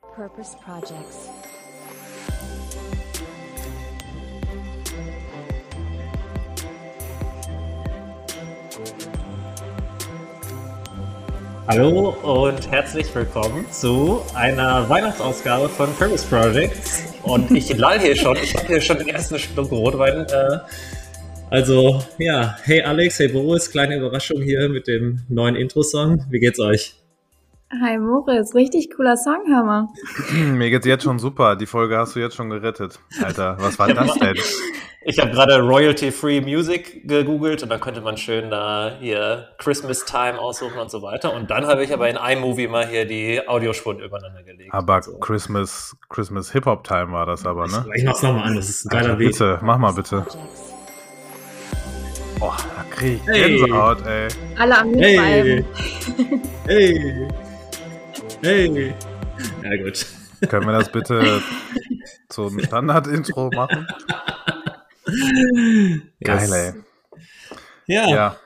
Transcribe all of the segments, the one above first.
Purpose Projects. Hallo und herzlich willkommen zu einer Weihnachtsausgabe von Purpose Projects. Und ich lall hier schon, ich habe hier schon den ersten Schluck Rotwein. Äh, also, ja, hey Alex, hey Boris, kleine Überraschung hier mit dem neuen Intro-Song. Wie geht's euch? Hi Moritz, richtig cooler Song, hör mal. Mir geht's jetzt schon super. Die Folge hast du jetzt schon gerettet. Alter, was war das denn? Ich habe gerade Royalty-Free Music gegoogelt und dann könnte man schön da hier Christmas Time aussuchen und so weiter. Und dann habe ich aber in iMovie mal hier die Audiospuren übereinander gelegt. Aber so. Christmas, Christmas Hip-Hop Time war das aber, ne? Ich, ich mach's nochmal an, das ist ein geiler also, Bitte, mach mal bitte. Oh, da krieg ich Gänsehaut, ey. Alle am Hey. hey. Hey. Ja, gut. Können wir das bitte zum Standard-Intro machen? Geil, ey. Ja. ja.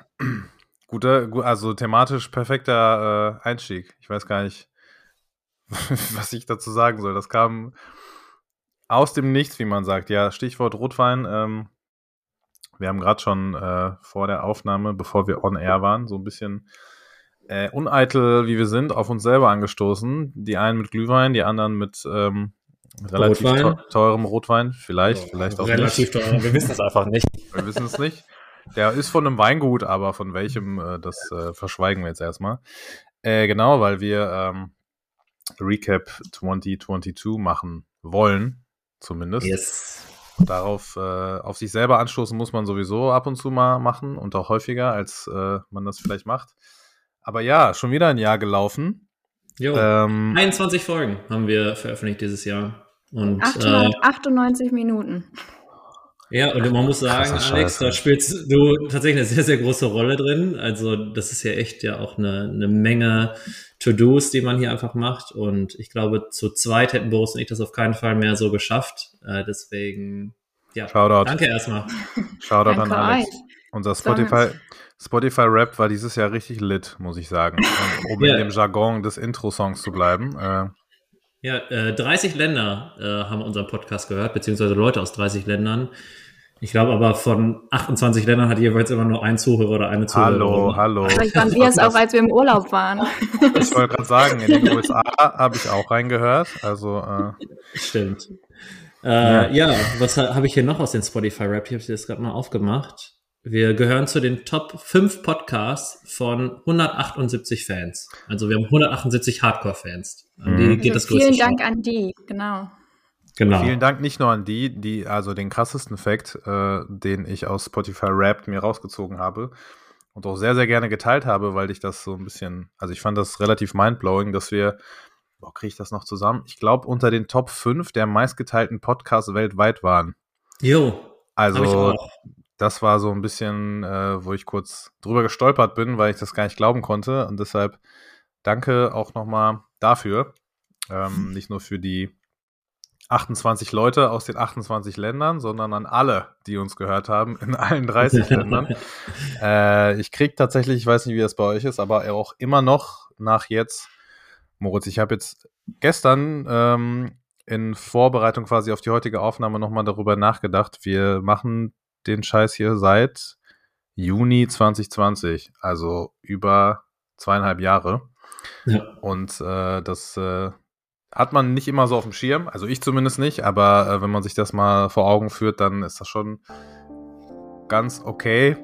Guter, also thematisch perfekter äh, Einstieg. Ich weiß gar nicht, was ich dazu sagen soll. Das kam aus dem Nichts, wie man sagt. Ja, Stichwort Rotwein. Ähm, wir haben gerade schon äh, vor der Aufnahme, bevor wir on air waren, so ein bisschen äh, uneitel, wie wir sind, auf uns selber angestoßen. Die einen mit Glühwein, die anderen mit ähm, relativ Rotwein. teurem Rotwein. Vielleicht, ja, vielleicht auch relativ nicht. Teuer. Wir wissen es einfach nicht. Wir wissen es nicht. Der ist von einem Weingut, aber von welchem, äh, das äh, verschweigen wir jetzt erstmal. Äh, genau, weil wir ähm, Recap 2022 machen wollen, zumindest. Yes. Darauf, äh, auf sich selber anstoßen muss man sowieso ab und zu mal machen und auch häufiger, als äh, man das vielleicht macht. Aber ja, schon wieder ein Jahr gelaufen. Jo. Ähm, 21 Folgen haben wir veröffentlicht dieses Jahr. Und, 898 äh, Minuten. Ja, und man muss sagen, Alex, da spielst du tatsächlich eine sehr, sehr große Rolle drin. Also das ist ja echt ja auch eine, eine Menge To-Dos, die man hier einfach macht. Und ich glaube, zu zweit hätten Boris und ich das auf keinen Fall mehr so geschafft. Äh, deswegen, ja, Shoutout. danke erstmal. Shoutout an Alex. Unser Spotify, Spotify Rap war dieses Jahr richtig lit, muss ich sagen. Um ja. in dem Jargon des Intro-Songs zu bleiben. Äh, ja, äh, 30 Länder äh, haben unseren Podcast gehört, beziehungsweise Leute aus 30 Ländern. Ich glaube aber von 28 Ländern hat jeweils immer nur ein Zuhörer oder eine Zuhörerin. Hallo, hallo. Vielleicht waren wir es auch, als wir im Urlaub waren. Ich wollte gerade sagen, in den USA habe ich auch reingehört. Also äh, Stimmt. Äh, ja. ja. was habe ich hier noch aus den Spotify Rap? Ich habe das gerade mal aufgemacht. Wir gehören zu den Top 5 Podcasts von 178 Fans. Also wir haben 178 Hardcore-Fans. An die mhm. geht das Vielen Dank Schau. an die, genau. Genau. Vielen Dank nicht nur an die, die, also den krassesten Fact, äh, den ich aus Spotify Wrapped mir rausgezogen habe und auch sehr, sehr gerne geteilt habe, weil ich das so ein bisschen, also ich fand das relativ mindblowing, dass wir, boah, kriege ich das noch zusammen? Ich glaube, unter den Top 5 der meistgeteilten Podcasts weltweit waren. Jo. Also das war so ein bisschen, äh, wo ich kurz drüber gestolpert bin, weil ich das gar nicht glauben konnte. Und deshalb danke auch nochmal dafür. Ähm, nicht nur für die 28 Leute aus den 28 Ländern, sondern an alle, die uns gehört haben, in allen 30 Ländern. Äh, ich kriege tatsächlich, ich weiß nicht, wie das bei euch ist, aber auch immer noch nach jetzt, Moritz, ich habe jetzt gestern ähm, in Vorbereitung quasi auf die heutige Aufnahme nochmal darüber nachgedacht. Wir machen den Scheiß hier seit Juni 2020, also über zweieinhalb Jahre. Ja. Und äh, das äh, hat man nicht immer so auf dem Schirm, also ich zumindest nicht, aber äh, wenn man sich das mal vor Augen führt, dann ist das schon ganz okay.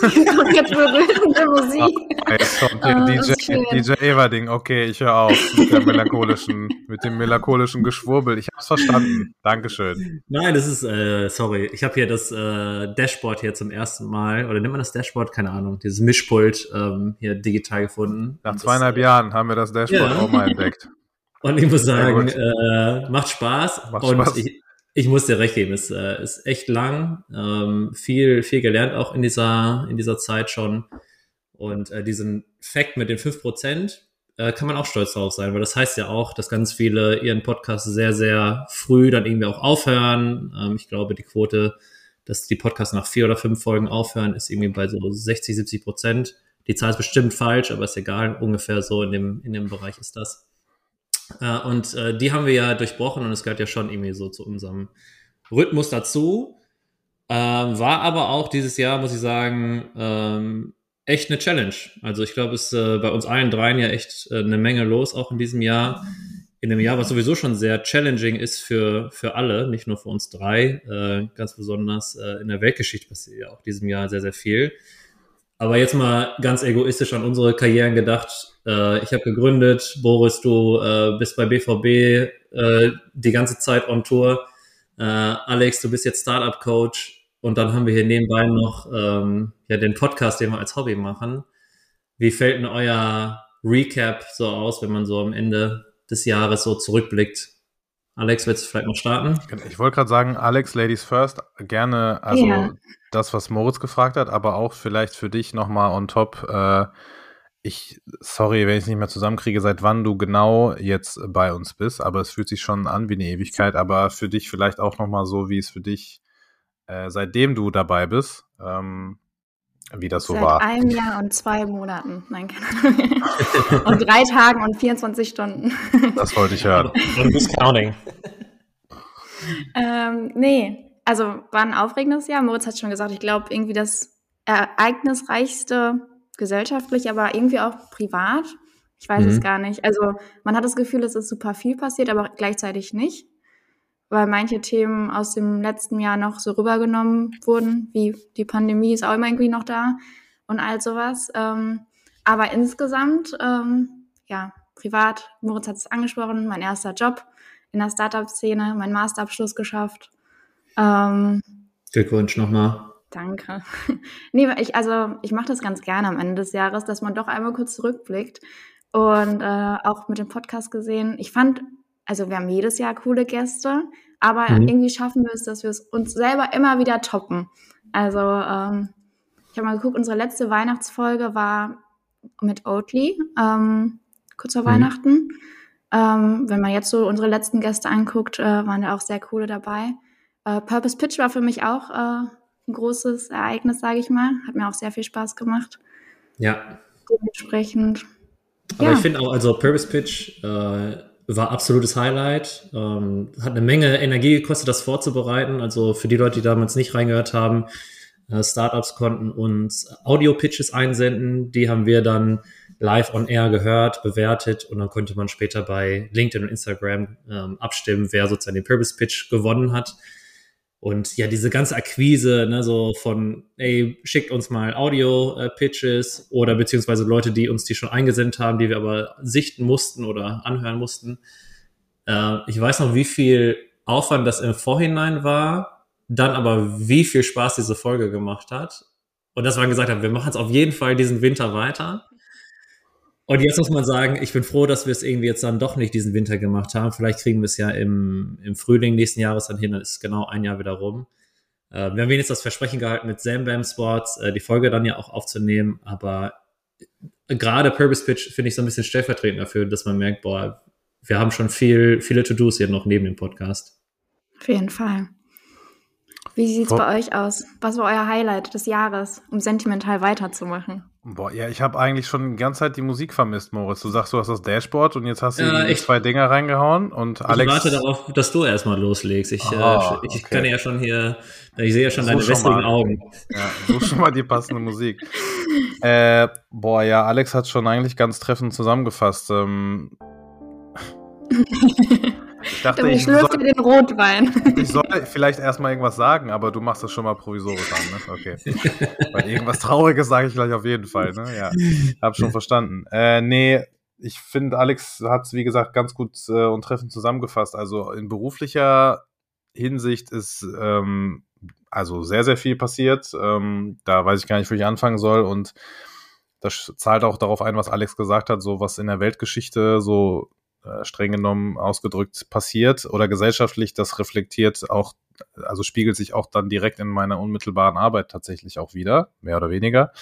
Jetzt berührende Musik. Jetzt kommt oh, DJ, DJ Everding. Okay, ich höre auf mit, der melancholischen, mit dem melancholischen Geschwurbel. Ich habe es verstanden. Dankeschön. Nein, das ist, äh, sorry, ich habe hier das äh, Dashboard hier zum ersten Mal, oder nennt man das Dashboard? Keine Ahnung, dieses Mischpult ähm, hier digital gefunden. Nach zweieinhalb das, Jahren haben wir das Dashboard ja. auch mal entdeckt. Und ich muss sagen, äh, macht Spaß. Macht und Spaß. Ich, ich muss dir recht geben, es äh, ist echt lang, ähm, viel, viel gelernt auch in dieser, in dieser Zeit schon. Und äh, diesen Fact mit den 5% äh, kann man auch stolz drauf sein, weil das heißt ja auch, dass ganz viele ihren Podcast sehr, sehr früh dann irgendwie auch aufhören. Ähm, ich glaube, die Quote, dass die Podcasts nach vier oder fünf Folgen aufhören, ist irgendwie bei so 60, 70 Prozent. Die Zahl ist bestimmt falsch, aber ist egal, ungefähr so in dem, in dem Bereich ist das. Äh, und äh, die haben wir ja durchbrochen und es gehört ja schon irgendwie so zu unserem Rhythmus dazu. Ähm, war aber auch dieses Jahr, muss ich sagen, ähm, echt eine Challenge. Also ich glaube, es ist äh, bei uns allen dreien ja echt äh, eine Menge los, auch in diesem Jahr. In einem Jahr, was sowieso schon sehr challenging ist für, für alle, nicht nur für uns drei. Äh, ganz besonders äh, in der Weltgeschichte passiert ja auch diesem Jahr sehr, sehr viel. Aber jetzt mal ganz egoistisch an unsere Karrieren gedacht. Äh, ich habe gegründet, Boris, du äh, bist bei BVB äh, die ganze Zeit on Tour. Äh, Alex, du bist jetzt Startup-Coach. Und dann haben wir hier nebenbei noch ähm, ja, den Podcast, den wir als Hobby machen. Wie fällt denn euer Recap so aus, wenn man so am Ende des Jahres so zurückblickt? Alex, willst du vielleicht noch starten? Ich wollte gerade sagen, Alex, Ladies First, gerne, also ja. das, was Moritz gefragt hat, aber auch vielleicht für dich nochmal on top. Äh, ich, sorry, wenn ich es nicht mehr zusammenkriege, seit wann du genau jetzt bei uns bist, aber es fühlt sich schon an wie eine Ewigkeit, aber für dich vielleicht auch nochmal so, wie es für dich, äh, seitdem du dabei bist, ähm, wie das so Seit war. einem Jahr und zwei Monaten. Nein, keine Ahnung. und drei Tagen und 24 Stunden. Das wollte ich hören. Und bis counting. ähm, nee, also war ein aufregendes Jahr. Moritz hat schon gesagt, ich glaube, irgendwie das ereignisreichste gesellschaftlich, aber irgendwie auch privat. Ich weiß mhm. es gar nicht. Also man hat das Gefühl, es ist super viel passiert, aber gleichzeitig nicht weil manche Themen aus dem letzten Jahr noch so rübergenommen wurden, wie die Pandemie ist auch immer irgendwie noch da und all sowas. Ähm, aber insgesamt, ähm, ja, privat, Moritz hat es angesprochen, mein erster Job in der Startup-Szene, mein Masterabschluss geschafft. Ähm, Glückwunsch nochmal. Danke. nee, ich, also ich mache das ganz gerne am Ende des Jahres, dass man doch einmal kurz zurückblickt. Und äh, auch mit dem Podcast gesehen, ich fand also wir haben jedes Jahr coole Gäste, aber mhm. irgendwie schaffen wir es, dass wir es uns selber immer wieder toppen. Also ähm, ich habe mal geguckt, unsere letzte Weihnachtsfolge war mit Oatly, ähm, kurz vor mhm. Weihnachten. Ähm, wenn man jetzt so unsere letzten Gäste anguckt, äh, waren da auch sehr coole dabei. Äh, Purpose Pitch war für mich auch äh, ein großes Ereignis, sage ich mal. Hat mir auch sehr viel Spaß gemacht. Ja. Dementsprechend. Aber ja. ich finde auch, also Purpose Pitch äh, war absolutes Highlight. Ähm, hat eine Menge Energie gekostet, das vorzubereiten. Also für die Leute, die damals nicht reingehört haben, äh, Startups konnten uns Audio-Pitches einsenden. Die haben wir dann live on air gehört, bewertet und dann konnte man später bei LinkedIn und Instagram ähm, abstimmen, wer sozusagen den Purpose Pitch gewonnen hat. Und ja, diese ganze Akquise, ne, so von, ey, schickt uns mal Audio-Pitches oder beziehungsweise Leute, die uns die schon eingesendet haben, die wir aber sichten mussten oder anhören mussten. Äh, ich weiß noch, wie viel Aufwand das im Vorhinein war, dann aber wie viel Spaß diese Folge gemacht hat. Und dass wir gesagt haben, wir machen es auf jeden Fall diesen Winter weiter. Und jetzt muss man sagen, ich bin froh, dass wir es irgendwie jetzt dann doch nicht diesen Winter gemacht haben. Vielleicht kriegen wir es ja im, im Frühling nächsten Jahres dann hin, dann ist genau ein Jahr wieder rum. Äh, wir haben wenigstens das Versprechen gehalten, mit Zambam Sports äh, die Folge dann ja auch aufzunehmen, aber gerade Purpose Pitch finde ich so ein bisschen stellvertretend dafür, dass man merkt, boah, wir haben schon viel, viele To-Dos hier noch neben dem Podcast. Auf jeden Fall. Wie sieht es bei euch aus? Was war euer Highlight des Jahres, um sentimental weiterzumachen? Boah, ja, ich habe eigentlich schon die ganze Zeit die Musik vermisst, Moritz. Du sagst, du hast das Dashboard und jetzt hast du ja, zwei Dinger reingehauen und ich Alex. Ich warte darauf, dass du erstmal loslegst. Ich, oh, äh, ich okay. kann ja schon hier, ich sehe ja schon so deine wässrigen Augen. Ja, so schon mal die passende Musik. Äh, boah, ja, Alex hat schon eigentlich ganz treffend zusammengefasst. Ähm, ich dachte, ich schlürfe dir den Rotwein. Ich soll vielleicht erstmal irgendwas sagen, aber du machst das schon mal provisorisch an, ne? Okay. Weil irgendwas Trauriges sage ich gleich auf jeden Fall, ne? Ja. Hab schon verstanden. Äh, nee, ich finde, Alex hat es, wie gesagt, ganz gut äh, und treffend zusammengefasst. Also in beruflicher Hinsicht ist ähm, also sehr, sehr viel passiert. Ähm, da weiß ich gar nicht, wo ich anfangen soll. Und das zahlt auch darauf ein, was Alex gesagt hat, so was in der Weltgeschichte so äh, streng genommen ausgedrückt passiert oder gesellschaftlich, das reflektiert auch, also spiegelt sich auch dann direkt in meiner unmittelbaren Arbeit tatsächlich auch wieder, mehr oder weniger.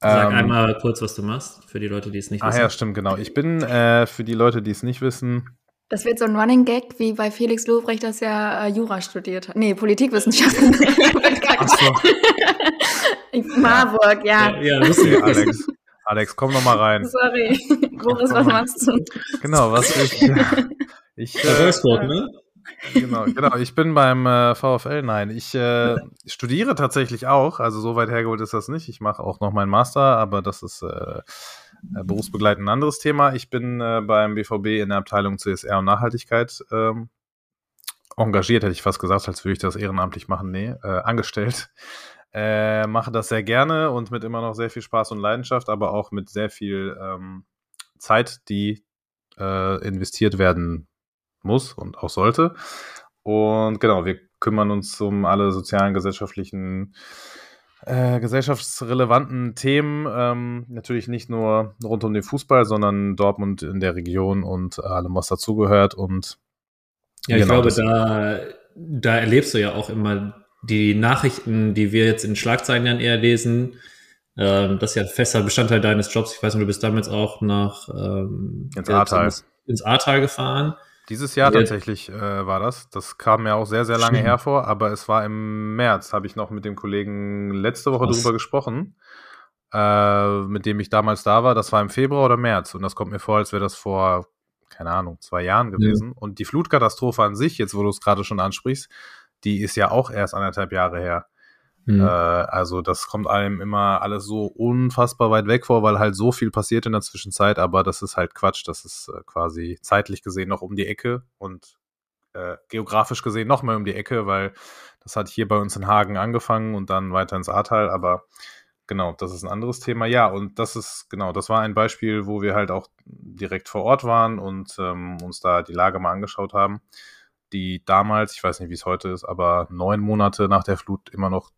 Sag ähm, einmal kurz, was du machst, für die Leute, die es nicht wissen. Ah ja, stimmt, genau. Ich bin äh, für die Leute, die es nicht wissen. Das wird so ein Running Gag, wie bei Felix Lobrecht, dass er äh, Jura studiert hat. Nee, Politikwissenschaften. Ach so. Marburg, ja. Ja, ja lustig, Alex. Alex, komm noch mal rein. Sorry. Boris, was machst du? Genau, was ich. ich äh, Wolfsburg, ne? genau, genau. Ich bin beim äh, VfL. Nein, ich äh, studiere tatsächlich auch. Also so weit hergeholt ist das nicht. Ich mache auch noch meinen Master, aber das ist äh, äh, berufsbegleitend ein anderes Thema. Ich bin äh, beim BVB in der Abteilung CSR und Nachhaltigkeit ähm, engagiert, hätte ich fast gesagt, als würde ich das ehrenamtlich machen. Nee, äh, angestellt. Äh, mache das sehr gerne und mit immer noch sehr viel Spaß und Leidenschaft, aber auch mit sehr viel ähm, Zeit, die äh, investiert werden muss und auch sollte. Und genau, wir kümmern uns um alle sozialen, gesellschaftlichen, äh, gesellschaftsrelevanten Themen. Ähm, natürlich nicht nur rund um den Fußball, sondern Dortmund in der Region und allem, was dazugehört. Und Ja, ich Genau, glaube, das- da, da erlebst du ja auch immer die Nachrichten, die wir jetzt in Schlagzeilen dann eher lesen. Ähm, das ist ja fester Bestandteil deines Jobs. Ich weiß nicht, du bist damals auch nach ähm, Ins Ahrtal. Ins, Ahrtal gefahren. Dieses Jahr Ja. tatsächlich äh, war das. Das kam mir auch sehr, sehr lange Stimmt. hervor, aber es war im März, habe ich noch mit dem Kollegen letzte Woche Krass. drüber gesprochen, äh, mit dem ich damals da war. Das war im Februar oder März und das kommt mir vor, als wäre das vor, keine Ahnung, zwei Jahren gewesen. Und die Flutkatastrophe an sich, jetzt wo du es gerade schon ansprichst, die ist ja auch erst anderthalb Jahre her. Hm. Äh, also das kommt einem immer alles so unfassbar weit weg vor, weil halt so viel passiert in der Zwischenzeit, aber das ist halt Quatsch. Das ist äh, quasi zeitlich gesehen noch um die Ecke und äh, geografisch gesehen noch mal um die Ecke, weil das hat hier bei uns in Hagen angefangen und dann weiter ins Ahrtal, aber genau, das ist ein anderes Thema. Ja, und das ist, genau, das war ein Beispiel, wo wir halt auch direkt vor Ort waren und ähm, uns da die Lage mal angeschaut haben, die damals, ich weiß nicht, wie es heute ist, aber neun Monate nach der Flut immer noch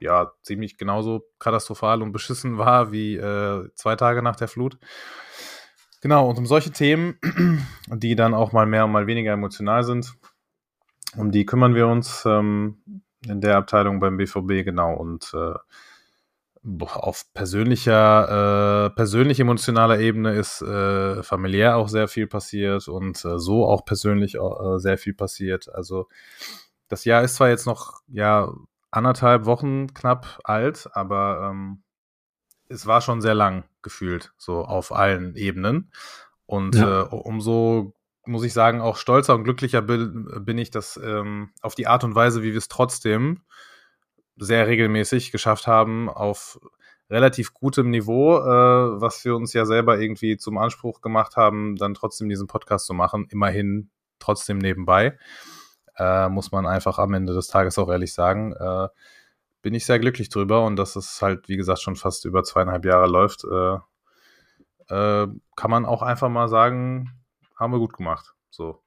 ja, ziemlich genauso katastrophal und beschissen war wie äh, zwei Tage nach der Flut. Genau, und um solche Themen, die dann auch mal mehr und mal weniger emotional sind, um die kümmern wir uns ähm, in der Abteilung beim BVB, genau. Und äh, auf persönlicher, äh, persönlich emotionaler Ebene ist äh, familiär auch sehr viel passiert und äh, so auch persönlich äh, sehr viel passiert. Also das Jahr ist zwar jetzt noch ja anderthalb Wochen knapp alt, aber ähm, es war schon sehr lang gefühlt, so auf allen Ebenen. Und Ja. äh, umso, muss ich sagen, auch stolzer und glücklicher bin, bin ich, dass ähm, auf die Art und Weise, wie wir es trotzdem sehr regelmäßig geschafft haben, auf relativ gutem Niveau, äh, was wir uns ja selber irgendwie zum Anspruch gemacht haben, dann trotzdem diesen Podcast zu machen, immerhin trotzdem nebenbei äh, muss man einfach am Ende des Tages auch ehrlich sagen, äh, bin ich sehr glücklich drüber und dass es halt, wie gesagt, schon fast über zweieinhalb Jahre läuft, äh, äh, kann man auch einfach mal sagen, haben wir gut gemacht. So.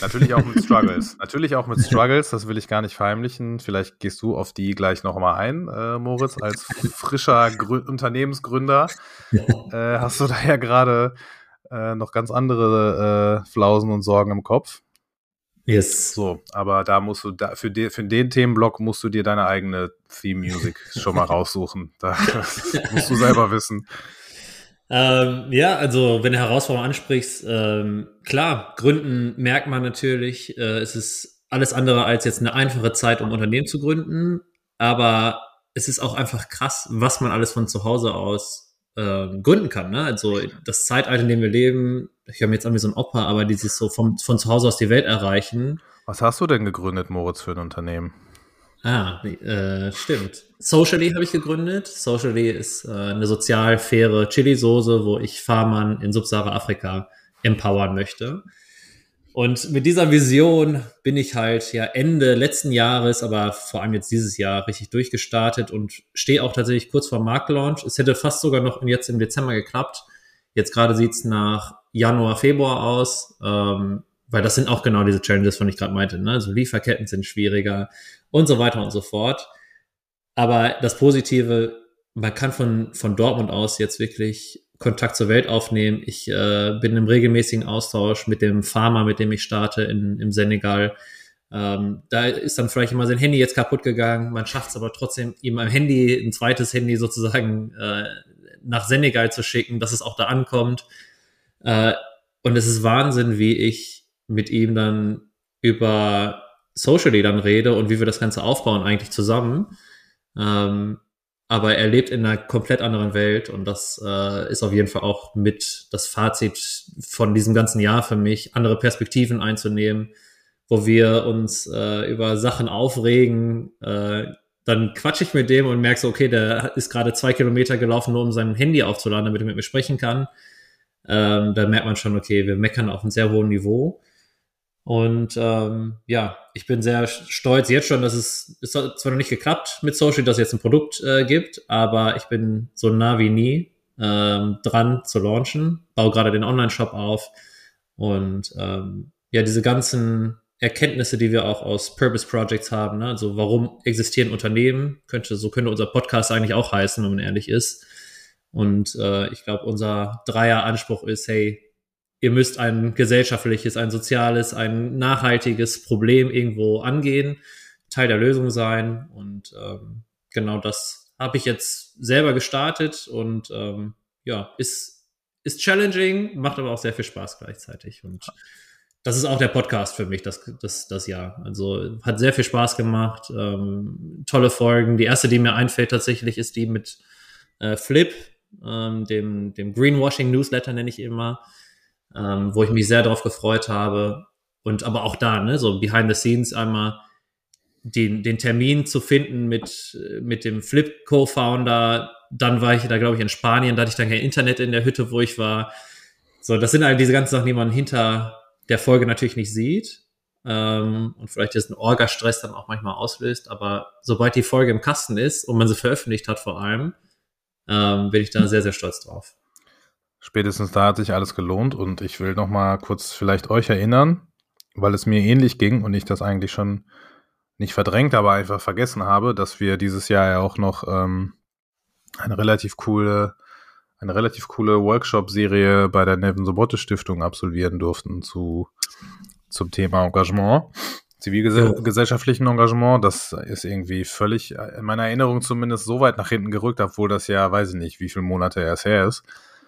Natürlich auch mit Struggles. Natürlich auch mit Struggles, das will ich gar nicht verheimlichen. Vielleicht gehst du auf die gleich nochmal ein, äh, Moritz, als frischer Grü Unternehmensgründer. Äh, hast du da ja gerade äh, noch ganz andere äh, Flausen und Sorgen im Kopf. Yes. So, aber da musst du, da, für, den, für den Themenblock musst du dir deine eigene Theme-Music schon mal raussuchen. Da, das musst du selber wissen. Ähm, ja, also wenn du Herausforderungen ansprichst, ähm, klar, Gründen merkt man natürlich, äh, es ist alles andere als jetzt eine einfache Zeit, um Unternehmen zu gründen, aber es ist auch einfach krass, was man alles von zu Hause aus ähm, gründen kann. Ne? Also das Zeitalter, in dem wir leben, ich mir jetzt an wie so ein Opa, aber dieses so vom, von zu Hause aus die Welt erreichen, Was hast du denn gegründet, Moritz, für ein Unternehmen? Ah, äh, stimmt. Socially habe ich gegründet. Socially ist äh, eine sozial faire Chili-Soße, wo ich Farmern in Subsahara-Afrika empowern möchte. Und mit dieser Vision bin ich halt ja Ende letzten Jahres, aber vor allem jetzt dieses Jahr richtig durchgestartet und stehe auch tatsächlich kurz vor Marktlaunch. Es hätte fast sogar noch jetzt im Dezember geklappt. Jetzt gerade sieht's nach Januar, Februar aus, ähm, weil das sind auch genau diese Challenges, von ich gerade meinte. Ne? Also Lieferketten sind schwieriger und so weiter und so fort. Aber das Positive, man kann von, von Dortmund aus jetzt wirklich Kontakt zur Welt aufnehmen. Ich äh, bin im regelmäßigen Austausch mit dem Farmer, mit dem ich starte in, im Senegal. Ähm, da ist dann vielleicht immer sein Handy jetzt kaputt gegangen. Man schafft es aber trotzdem, ihm am Handy, ein zweites Handy sozusagen äh, nach Senegal zu schicken, dass es auch da ankommt. Äh, und es ist Wahnsinn, wie ich mit ihm dann über Socially dann rede und wie wir das Ganze aufbauen eigentlich zusammen. Ähm, aber er lebt in einer komplett anderen Welt und das äh, ist auf jeden Fall auch mit das Fazit von diesem ganzen Jahr für mich, andere Perspektiven einzunehmen, wo wir uns äh, über Sachen aufregen. Äh, dann quatsche ich mit dem und merke so, okay, der ist gerade zwei Kilometer gelaufen, nur um sein Handy aufzuladen, damit er mit mir sprechen kann. Ähm, da merkt man schon, okay, wir meckern auf einem sehr hohen Niveau. Und ähm, ja, ich bin sehr stolz jetzt schon, dass es, es hat zwar noch nicht geklappt mit Social, dass es jetzt ein Produkt äh, gibt, aber ich bin so nah wie nie ähm, dran zu launchen, baue gerade den Online-Shop auf und ähm, ja, diese ganzen Erkenntnisse, die wir auch aus Purpose Projects haben, ne? also warum existieren Unternehmen, könnte, so könnte unser Podcast eigentlich auch heißen, wenn man ehrlich ist. Und äh, ich glaube, unser Dreier-Anspruch ist, hey, ihr müsst ein gesellschaftliches, ein soziales, ein nachhaltiges Problem irgendwo angehen, Teil der Lösung sein. Und ähm, genau das habe ich jetzt selber gestartet und ähm, ja, ist, ist challenging, macht aber auch sehr viel Spaß gleichzeitig. Und das ist auch der Podcast für mich, das, das, das Jahr. Also hat sehr viel Spaß gemacht, ähm, tolle Folgen. Die erste, die mir einfällt tatsächlich, ist die mit äh, Flip, ähm, dem, dem Greenwashing Newsletter nenne ich immer ähm, wo ich mich sehr darauf gefreut habe. Und aber auch da, ne, so behind the scenes einmal den, den Termin zu finden mit, mit dem Flip Co-Founder. Dann war ich da, glaube ich, in Spanien, da hatte ich dann kein Internet in der Hütte, wo ich war. So, das sind all diese ganzen Sachen, die man hinter der Folge natürlich nicht sieht. Ähm, und vielleicht diesen Orga-Stress dann auch manchmal auslöst. Aber sobald die Folge im Kasten ist und man sie veröffentlicht hat vor allem, ähm, bin ich da sehr, sehr stolz drauf. Spätestens da hat sich alles gelohnt und ich will noch mal kurz vielleicht euch erinnern, weil es mir ähnlich ging und ich das eigentlich schon nicht verdrängt, aber einfach vergessen habe, dass wir dieses Jahr ja auch noch ähm, eine relativ coole eine relativ coole Workshop-Serie bei der Nevin Sobotte Stiftung absolvieren durften zu zum Thema Engagement, zivilgesellschaftlichen Engagement. Das ist irgendwie völlig in meiner Erinnerung zumindest so weit nach hinten gerückt, obwohl das ja, weiß ich nicht, wie viele Monate erst her ist.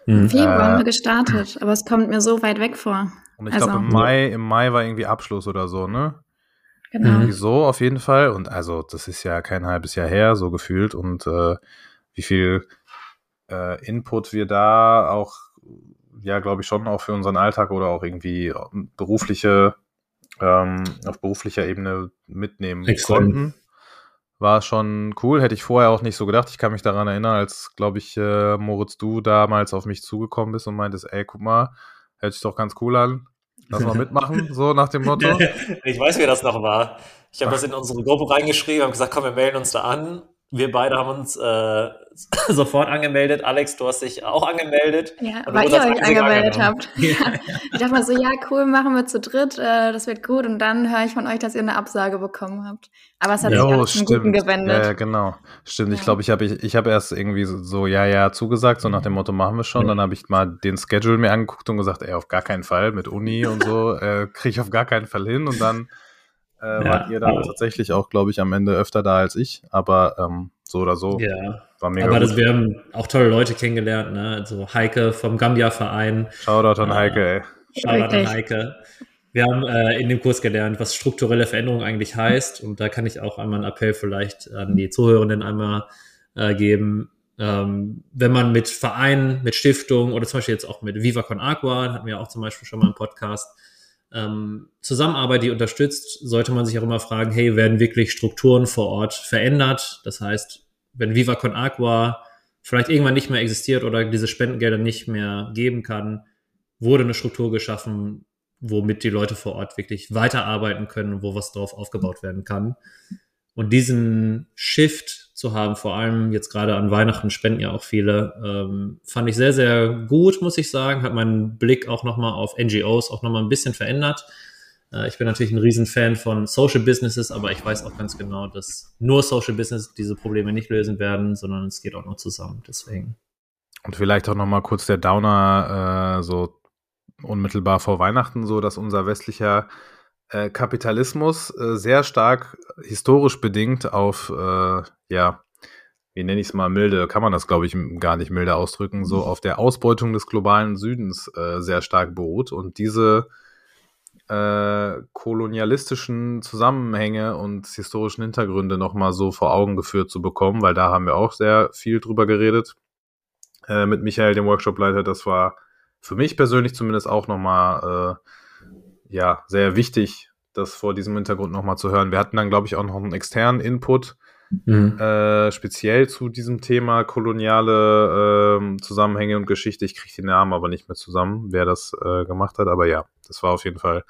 Im Februar haben wir gestartet, aber es kommt mir so weit weg vor. Und ich also. glaube, im Mai, im Mai war irgendwie Abschluss oder so, ne? Genau. Irgendwie so auf jeden Fall. Und also, das ist ja kein halbes Jahr her, so gefühlt. Und äh, wie viel äh, Input wir da auch, ja, glaube ich, schon auch für unseren Alltag oder auch irgendwie berufliche, ähm, auf beruflicher Ebene mitnehmen Excellent. konnten war schon cool. Hätte ich vorher auch nicht so gedacht. Ich kann mich daran erinnern, als, glaube ich, äh, Moritz, du damals auf mich zugekommen bist und meintest, ey, guck mal, hört sich doch ganz cool an. Lass mal mitmachen, so nach dem Motto. ich weiß, wie das noch war. Ich habe das in unsere Gruppe reingeschrieben, habe gesagt, komm, wir melden uns da an wir beide haben uns äh, sofort angemeldet. Alex, du hast dich auch angemeldet. Ja, weil ihr euch angemeldet habt. Ja. Ich dachte mal so, ja, cool, machen wir zu dritt, äh, das wird gut. Und dann höre ich von euch, dass ihr eine Absage bekommen habt. Aber es hat jo, sich auch zum Guten gewendet. Ja, genau. Stimmt, ja. ich glaube, ich habe ich, ich hab erst irgendwie so, ja, ja, zugesagt, so nach dem Motto, machen wir schon. Dann habe ich mal den Schedule mir angeguckt und gesagt, ey, auf gar keinen Fall, mit Uni und so, äh, kriege ich auf gar keinen Fall hin. Und dann äh, ja, wart ihr dann tatsächlich auch, glaube ich, am Ende öfter da als ich, aber ähm, so oder so. Ja. War mega aber das, wir haben auch tolle Leute kennengelernt, ne? Also Heike vom Gambia-Verein. Shoutout an äh, Heike, ey. Shoutout an Heike. Wir haben äh, in dem Kurs gelernt, was strukturelle Veränderung eigentlich heißt. Und da kann ich auch einmal einen Appell vielleicht an die Zuhörenden einmal äh, geben. Ähm, wenn man mit Vereinen, mit Stiftungen oder zum Beispiel jetzt auch mit Viva Con Agua, hatten wir auch zum Beispiel schon mal einen Podcast, ähm, Zusammenarbeit, die unterstützt, sollte man sich auch immer fragen, hey, werden wirklich Strukturen vor Ort verändert? Das heißt, wenn Viva Con Agua vielleicht irgendwann nicht mehr existiert oder diese Spendengelder nicht mehr geben kann, wurde eine Struktur geschaffen, womit die Leute vor Ort wirklich weiterarbeiten können, wo was drauf aufgebaut werden kann. Und diesen Shift zu haben, vor allem jetzt gerade an Weihnachten spenden ja auch viele, ähm, fand ich sehr, sehr gut, muss ich sagen. Hat meinen Blick auch nochmal auf NGOs auch nochmal ein bisschen verändert. Äh, ich bin natürlich ein Riesenfan von Social Businesses, aber ich weiß auch ganz genau, dass nur Social Business diese Probleme nicht lösen werden, sondern es geht auch noch zusammen. Deswegen. Und vielleicht auch nochmal kurz der Downer, äh, so unmittelbar vor Weihnachten, so dass unser westlicher äh, Kapitalismus äh, sehr stark historisch bedingt auf, äh, ja, wie nenne ich es mal, milde, kann man das, glaube ich, gar nicht milde ausdrücken, so mhm. auf der Ausbeutung des globalen Südens äh, sehr stark beruht. Und diese äh, kolonialistischen Zusammenhänge und historischen Hintergründe nochmal so vor Augen geführt zu bekommen, weil da haben wir auch sehr viel drüber geredet äh, mit Michael, dem Workshopleiter. Das war für mich persönlich zumindest auch nochmal äh, ja, sehr wichtig, das vor diesem Hintergrund nochmal zu hören. Wir hatten dann, glaube ich, auch noch einen externen Input, mhm. äh, speziell zu diesem Thema koloniale äh, Zusammenhänge und Geschichte. Ich kriege die Namen aber nicht mehr zusammen, wer das äh, gemacht hat. Aber ja, das war auf jeden Fall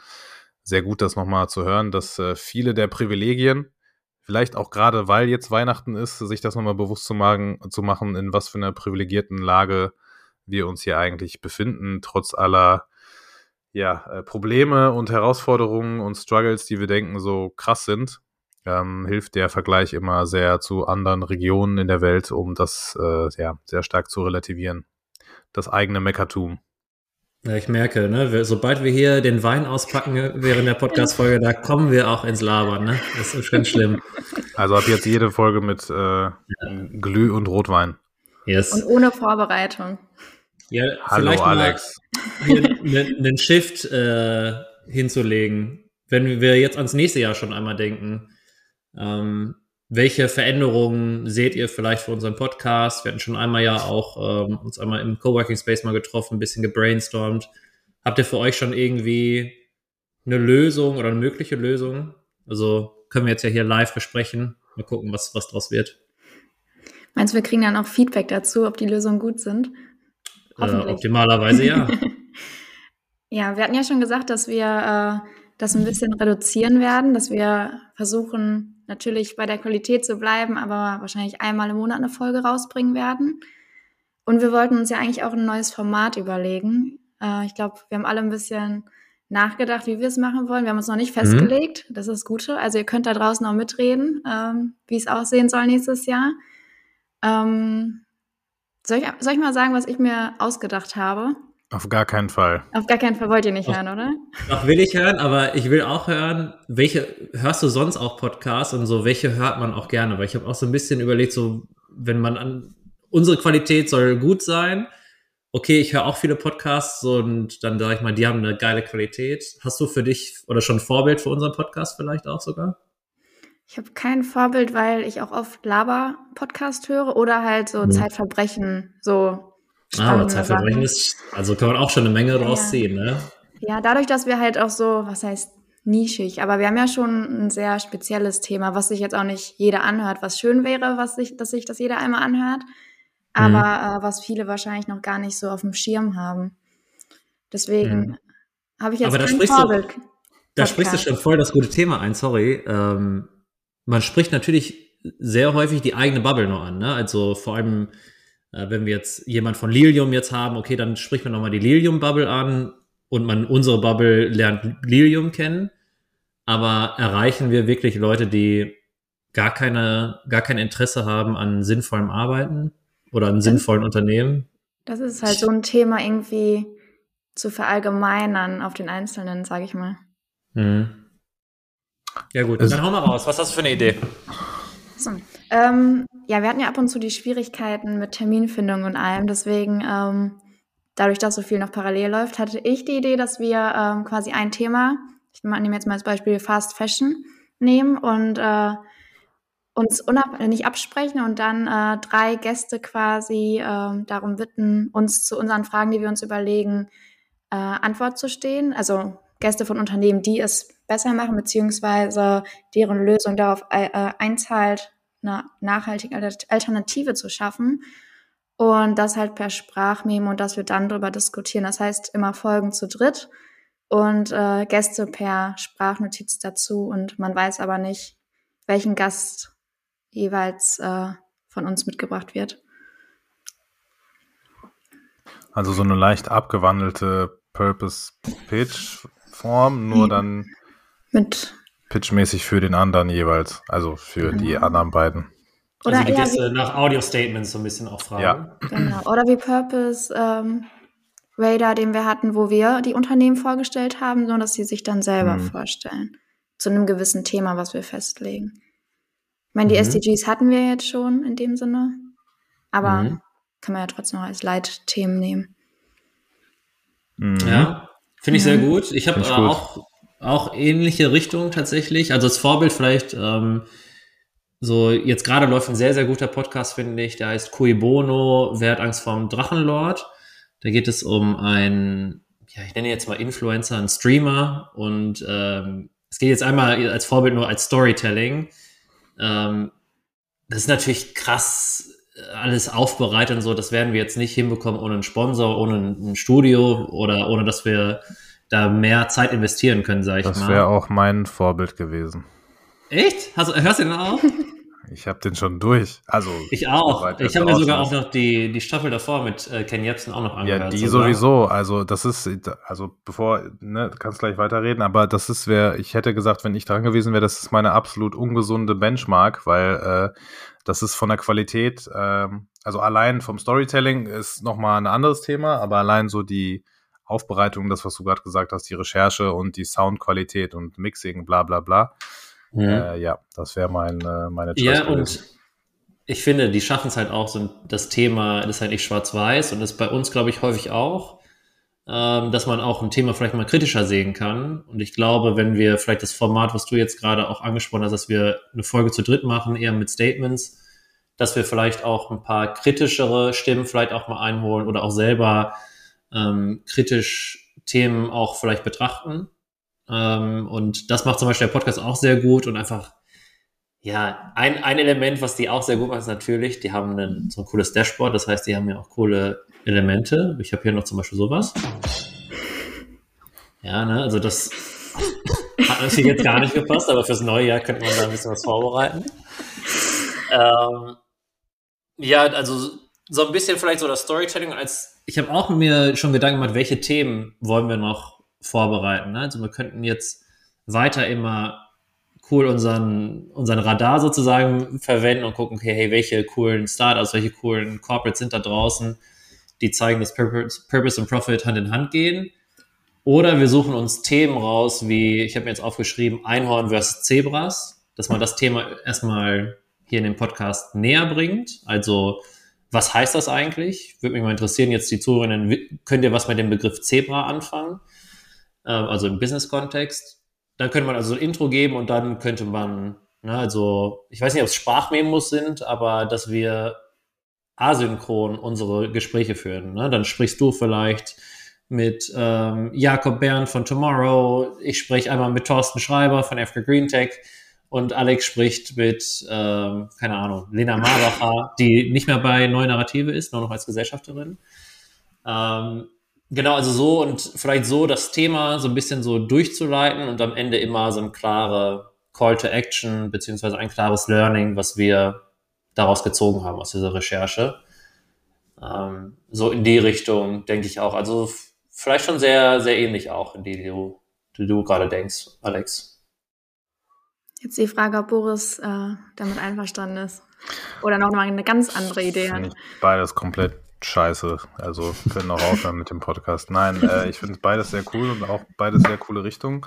sehr gut, das nochmal zu hören, dass äh, viele der Privilegien, vielleicht auch gerade weil jetzt Weihnachten ist, sich das nochmal bewusst zu machen, zu machen, in was für einer privilegierten Lage wir uns hier eigentlich befinden, trotz aller ja, äh, Probleme und Herausforderungen und Struggles, die wir denken so krass sind, ähm, hilft der Vergleich immer sehr zu anderen Regionen in der Welt, um das äh, ja, sehr stark zu relativieren. Das eigene Meckertum. Ja, ich merke, ne, sobald wir hier den Wein auspacken während der Podcast-Folge, da kommen wir auch ins Labern, ne? Das ist ganz schlimm. Also ab jetzt jede Folge mit äh. Glüh und Rotwein. Yes. Und ohne Vorbereitung. Ja, Hallo vielleicht Alex. einen ne, Shift äh, hinzulegen, wenn wir jetzt ans nächste Jahr schon einmal denken. Ähm, welche Veränderungen seht ihr vielleicht für unseren Podcast? Wir hatten schon einmal ja auch ähm, uns einmal im Coworking Space mal getroffen, ein bisschen gebrainstormt. Habt ihr für euch schon irgendwie eine Lösung oder eine mögliche Lösung? Also können wir jetzt ja hier live besprechen. Mal gucken, was, was draus wird. Meinst du, wir kriegen dann auch Feedback dazu, ob die Lösungen gut sind? Äh, optimalerweise ja. ja, wir hatten ja schon gesagt, dass wir äh, das ein bisschen reduzieren werden, dass wir versuchen, natürlich bei der Qualität zu bleiben, aber wahrscheinlich einmal im Monat eine Folge rausbringen werden. Und wir wollten uns ja eigentlich auch ein neues Format überlegen. Äh, ich glaube, wir haben alle ein bisschen nachgedacht, wie wir es machen wollen. Wir haben uns noch nicht mhm. festgelegt. Mhm. Das ist das Gute. Also ihr könnt da draußen auch mitreden, ähm, wie es aussehen soll nächstes Jahr. Ähm, soll ich, soll ich mal sagen, was ich mir ausgedacht habe? Auf gar keinen Fall. Auf gar keinen Fall wollt ihr nicht Auf, hören, oder? Doch will ich hören, aber ich will auch hören, welche hörst du sonst auch Podcasts und so, welche hört man auch gerne? Weil ich habe auch so ein bisschen überlegt, so, wenn man an unsere Qualität soll gut sein. Okay, ich höre auch viele Podcasts und dann sage ich mal, die haben eine geile Qualität. Hast du für dich oder schon ein Vorbild für unseren Podcast vielleicht auch sogar? Ich habe kein Vorbild, weil ich auch oft Laber-Podcast höre oder halt so mhm. Zeitverbrechen, so. Ah, aber Zeitverbrechen ist, also kann man auch schon eine Menge draus ja. ziehen, ne? Ja, dadurch, dass wir halt auch so, was heißt nischig, aber wir haben ja schon ein sehr spezielles Thema, was sich jetzt auch nicht jeder anhört, was schön wäre, was sich, dass sich das jeder einmal anhört, aber mhm. äh, was viele wahrscheinlich noch gar nicht so auf dem Schirm haben. Deswegen mhm. habe ich jetzt aber kein Vorbild. Du, da sprichst du schon voll das gute Thema ein, sorry. Ähm, man spricht natürlich sehr häufig die eigene Bubble nur an. Ne? Also vor allem, äh, wenn wir jetzt jemand von Lilium jetzt haben, okay, dann spricht man nochmal die Lilium-Bubble an und man unsere Bubble lernt Lilium kennen. Aber erreichen wir wirklich Leute, die gar keine, gar kein Interesse haben an sinnvollem Arbeiten oder an sinnvollen Unternehmen? Das ist halt so ein Thema irgendwie zu verallgemeinern auf den Einzelnen, sage ich mal. Mhm. Ja gut, also, dann hau mal raus. Was hast du für eine Idee? So, ähm, ja, wir hatten ja ab und zu die Schwierigkeiten mit Terminfindung und allem. Deswegen, ähm, dadurch, dass so viel noch parallel läuft, hatte ich die Idee, dass wir ähm, quasi ein Thema, ich nehme jetzt mal als Beispiel Fast Fashion, nehmen und äh, uns nicht absprechen und dann äh, drei Gäste quasi äh, darum bitten, uns zu unseren Fragen, die wir uns überlegen, äh, Antwort zu stehen. Also Gäste von Unternehmen, die es besser machen, beziehungsweise deren Lösung darauf äh, einzahlt, eine nachhaltige Alternative zu schaffen. Und das halt per Sprachmemo und dass wir dann darüber diskutieren. Das heißt, immer Folgen zu dritt und äh, Gäste per Sprachnotiz dazu. Und man weiß aber nicht, welchen Gast jeweils äh, von uns mitgebracht wird. Also so eine leicht abgewandelte Purpose Pitch Form, nur dann mit pitchmäßig für den anderen jeweils, also für genau. die anderen beiden. Oder also die Gäste nach Audio-Statements so ein bisschen auch fragen. Ja. Genau. Oder wie Purpose ähm, Radar, den wir hatten, wo wir die Unternehmen vorgestellt haben, sondern dass sie sich dann selber mhm. vorstellen. Zu einem gewissen Thema, was wir festlegen. Ich meine, die mhm. SDGs hatten wir jetzt schon in dem Sinne, aber mhm. kann man ja trotzdem noch als Leitthemen nehmen. Mhm. Ja, Finde ich sehr mhm. gut. Ich habe äh, auch auch ähnliche Richtung tatsächlich. Also das Vorbild vielleicht, ähm, so jetzt gerade läuft ein sehr, sehr guter Podcast, finde ich, der heißt Cui Bono, Wer hat Angst vorm Drachenlord? Da geht es um einen, ja, ich nenne jetzt mal Influencer, einen Streamer und ähm, es geht jetzt einmal als Vorbild nur als Storytelling. Ähm, das ist natürlich krass alles aufbereitet und so, das werden wir jetzt nicht hinbekommen ohne einen Sponsor, ohne ein Studio oder ohne dass wir da mehr Zeit investieren können, sage ich das mal. Das wäre auch mein Vorbild gewesen. Echt? Hast, hörst du den auch? Ich habe den schon durch. Also ich auch. Ich habe mir sogar auch noch die, die Staffel davor mit äh, Ken Jebsen auch noch angehört. Ja, die sogar. sowieso. Also das ist, also bevor, ne, kannst gleich weiterreden, aber das ist, wer, ich hätte gesagt, wenn ich dran gewesen wäre, das ist meine absolut ungesunde Benchmark, weil äh, das ist von der Qualität, äh, also allein vom Storytelling ist nochmal ein anderes Thema, aber allein so die Aufbereitung, das, was du gerade gesagt hast, die Recherche und die Soundqualität und Mixing, bla bla bla Mhm. Äh, ja, das wäre mein, äh, meine Choice. Ja, und ich finde, die schaffen es halt auch, so das Thema das ist halt nicht schwarz-weiß und ist bei uns, glaube ich, häufig auch, ähm, dass man auch ein Thema vielleicht mal kritischer sehen kann. Und ich glaube, wenn wir vielleicht das Format, was du jetzt gerade auch angesprochen hast, dass wir eine Folge zu dritt machen, eher mit Statements, dass wir vielleicht auch ein paar kritischere Stimmen vielleicht auch mal einholen oder auch selber ähm, kritisch Themen auch vielleicht betrachten. Ähm, und das macht zum Beispiel der Podcast auch sehr gut und einfach, ja, ein, ein Element, was die auch sehr gut macht, ist natürlich, die haben einen, so ein cooles Dashboard, das heißt, die haben ja auch coole Elemente. Ich habe hier noch zum Beispiel sowas. Ja, ne, also das hat natürlich jetzt gar nicht gepasst, aber fürs neue Jahr könnte man da ein bisschen was vorbereiten. Ähm, ja, also so ein bisschen vielleicht so das Storytelling als ich habe auch mir schon Gedanken gemacht, welche Themen wollen wir noch vorbereiten. Ne? Also wir könnten jetzt weiter immer cool unseren, unseren Radar sozusagen verwenden und gucken, okay, hey, welche coolen Startups, welche coolen Corporates sind da draußen, die zeigen, dass Purpose, Purpose und Profit Hand in Hand gehen. Oder wir suchen uns Themen raus, wie, ich habe mir jetzt aufgeschrieben, Einhorn versus Zebras, dass man das Thema erstmal hier in dem Podcast näher bringt. Also, was heißt das eigentlich? Würde mich mal interessieren, jetzt die Zuhörerinnen, könnt ihr was mit dem Begriff Zebra anfangen? Ähm, also im Business-Kontext. Dann könnte man also ein Intro geben und dann könnte man, ne, also ich weiß nicht, ob es Sprachmemos sind, aber dass wir asynchron unsere Gespräche führen. Ne? Dann sprichst du vielleicht mit ähm, Jakob Bern von Tomorrow, ich spreche einmal mit Thorsten Schreiber von Africa Green Tech und Alex spricht mit, ähm, keine Ahnung, Lena Marbacher, die nicht mehr bei Neue Narrative ist, nur noch als Gesellschafterin. Ähm, Genau, also so und vielleicht so das Thema so ein bisschen so durchzuleiten und am Ende immer so ein klare Call to Action beziehungsweise ein klares Learning, was wir daraus gezogen haben aus dieser Recherche. Ähm, so in die Richtung denke ich auch. Also vielleicht schon sehr, sehr ähnlich auch, in die du, die du gerade denkst, Alex. Jetzt die Frage, ob Boris äh, damit einverstanden ist. Oder noch mal eine ganz andere Idee hat. Beides komplett scheiße. Also können auch aufhören mit dem Podcast. Nein, äh, ich finde beides sehr cool und auch beides sehr coole Richtungen,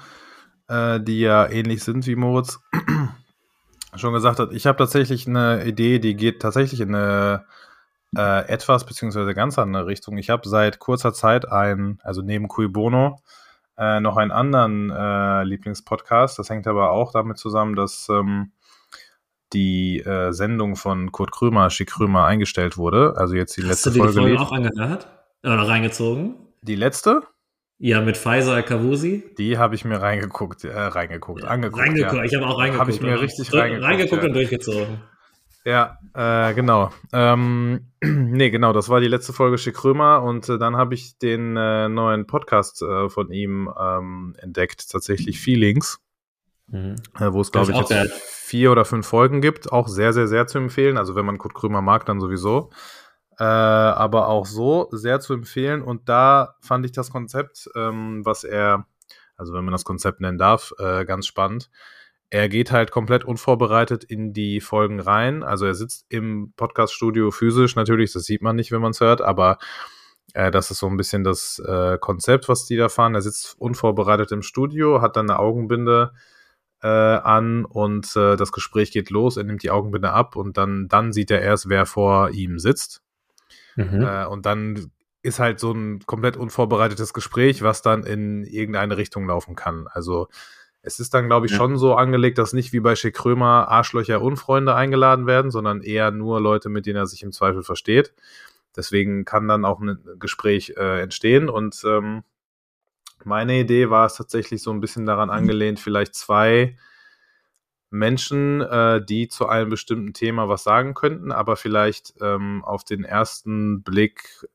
äh, die ja ähnlich sind, wie Moritz schon gesagt hat. Ich habe tatsächlich eine Idee, die geht tatsächlich in eine äh, etwas beziehungsweise ganz andere Richtung. Ich habe seit kurzer Zeit ein, also neben Cui Bono, äh, noch einen anderen äh, Lieblingspodcast. Das hängt aber auch damit zusammen, dass ähm, die äh, Sendung von Kurt Krömer, Schick Krömer, eingestellt wurde. Also jetzt die Hast letzte du die Folge. Folge auch angehört? Oder reingezogen? Die letzte? Ja, mit Pfizer Kavusi. Die habe ich mir reingeguckt, äh, reingeguckt, ja, angeguckt. Reingeguckt, ja. ich habe auch reingeguckt. Habe ich mir richtig reingeguckt. Reingeguckt ja. und durchgezogen. Ja, äh, genau. Ähm, nee, genau, das war die letzte Folge Schick Krömer und äh, dann habe ich den äh, neuen Podcast äh, von ihm ähm, entdeckt, tatsächlich Feelings. Mhm. Äh, wo es, glaube ich, jetzt vier oder fünf Folgen gibt. Auch sehr, sehr, sehr zu empfehlen. Also wenn man Kurt Krömer mag, dann sowieso. Äh, aber auch so sehr zu empfehlen. Und da fand ich das Konzept, ähm, was er, also wenn man das Konzept nennen darf, ganz spannend. Er geht halt komplett unvorbereitet in die Folgen rein. Also er sitzt im Podcaststudio physisch natürlich, das sieht man nicht, wenn man es hört, aber äh, das ist so ein bisschen das äh, Konzept, was die da fahren. Er sitzt unvorbereitet im Studio, hat dann eine Augenbinde, äh, an und äh, das Gespräch geht los, er nimmt die Augenbinde ab und dann, dann sieht er erst, wer vor ihm sitzt. Mhm. Äh, und dann ist halt so ein komplett unvorbereitetes Gespräch, was dann in irgendeine Richtung laufen kann. Also es ist dann, glaube ich, ja. schon so angelegt, dass nicht wie bei Schick Krömer Arschlöcher Unfreunde eingeladen werden, sondern eher nur Leute, mit denen er sich im Zweifel versteht. Deswegen kann dann auch ein Gespräch äh, entstehen. Und ähm, meine Idee war es tatsächlich so ein bisschen daran angelehnt, vielleicht zwei Menschen, äh, die zu einem bestimmten Thema was sagen könnten, aber vielleicht ähm, auf den ersten Blick